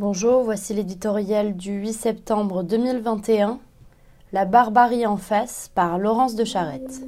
Bonjour, voici l'éditorial du 8 septembre 2021, La barbarie en face par Laurence de Charette.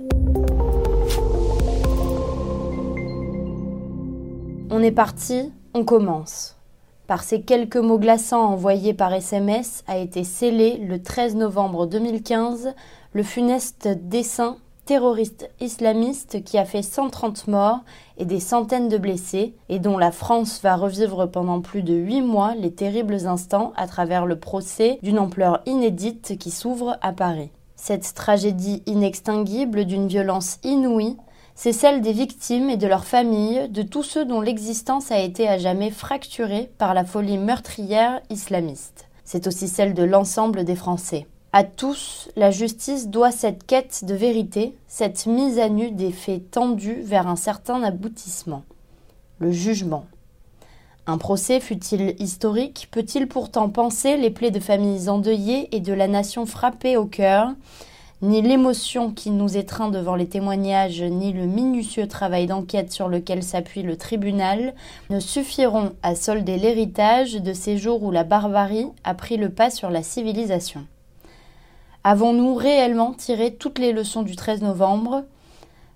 On est parti, on commence. Par ces quelques mots glaçants envoyés par SMS a été scellé le 13 novembre 2015 le funeste dessin terroriste islamiste qui a fait 130 morts et des centaines de blessés, et dont la France va revivre pendant plus de huit mois les terribles instants à travers le procès d'une ampleur inédite qui s'ouvre à Paris. Cette tragédie inextinguible d'une violence inouïe, c'est celle des victimes et de leurs familles, de tous ceux dont l'existence a été à jamais fracturée par la folie meurtrière islamiste. C'est aussi celle de l'ensemble des Français. À tous, la justice doit cette quête de vérité, cette mise à nu des faits tendus vers un certain aboutissement. Le jugement. Un procès, fut-il historique, peut-il pourtant penser les plaies de familles endeuillées et de la nation frappée au cœur? Ni l'émotion qui nous étreint devant les témoignages, ni le minutieux travail d'enquête sur lequel s'appuie le tribunal ne suffiront à solder l'héritage de ces jours où la barbarie a pris le pas sur la civilisation. Avons-nous réellement tiré toutes les leçons du 13 novembre?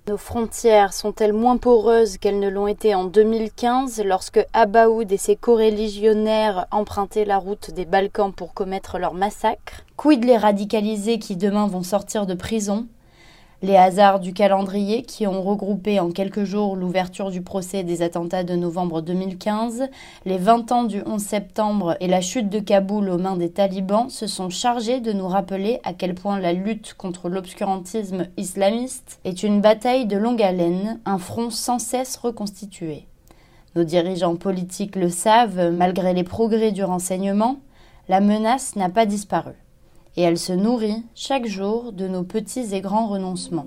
Nos frontières sont-elles moins poreuses qu'elles ne l'ont été en 2015 lorsque Abaoud et ses coreligionnaires empruntaient la route des Balkans pour commettre leur massacre? Quid les radicalisés qui demain vont sortir de prison? Les hasards du calendrier qui ont regroupé en quelques jours l'ouverture du procès des attentats de novembre 2015, les 20 ans du 11 septembre et la chute de Kaboul aux mains des talibans se sont chargés de nous rappeler à quel point la lutte contre l'obscurantisme islamiste est une bataille de longue haleine, un front sans cesse reconstitué. Nos dirigeants politiques le savent, malgré les progrès du renseignement, la menace n'a pas disparu et elle se nourrit chaque jour de nos petits et grands renoncements.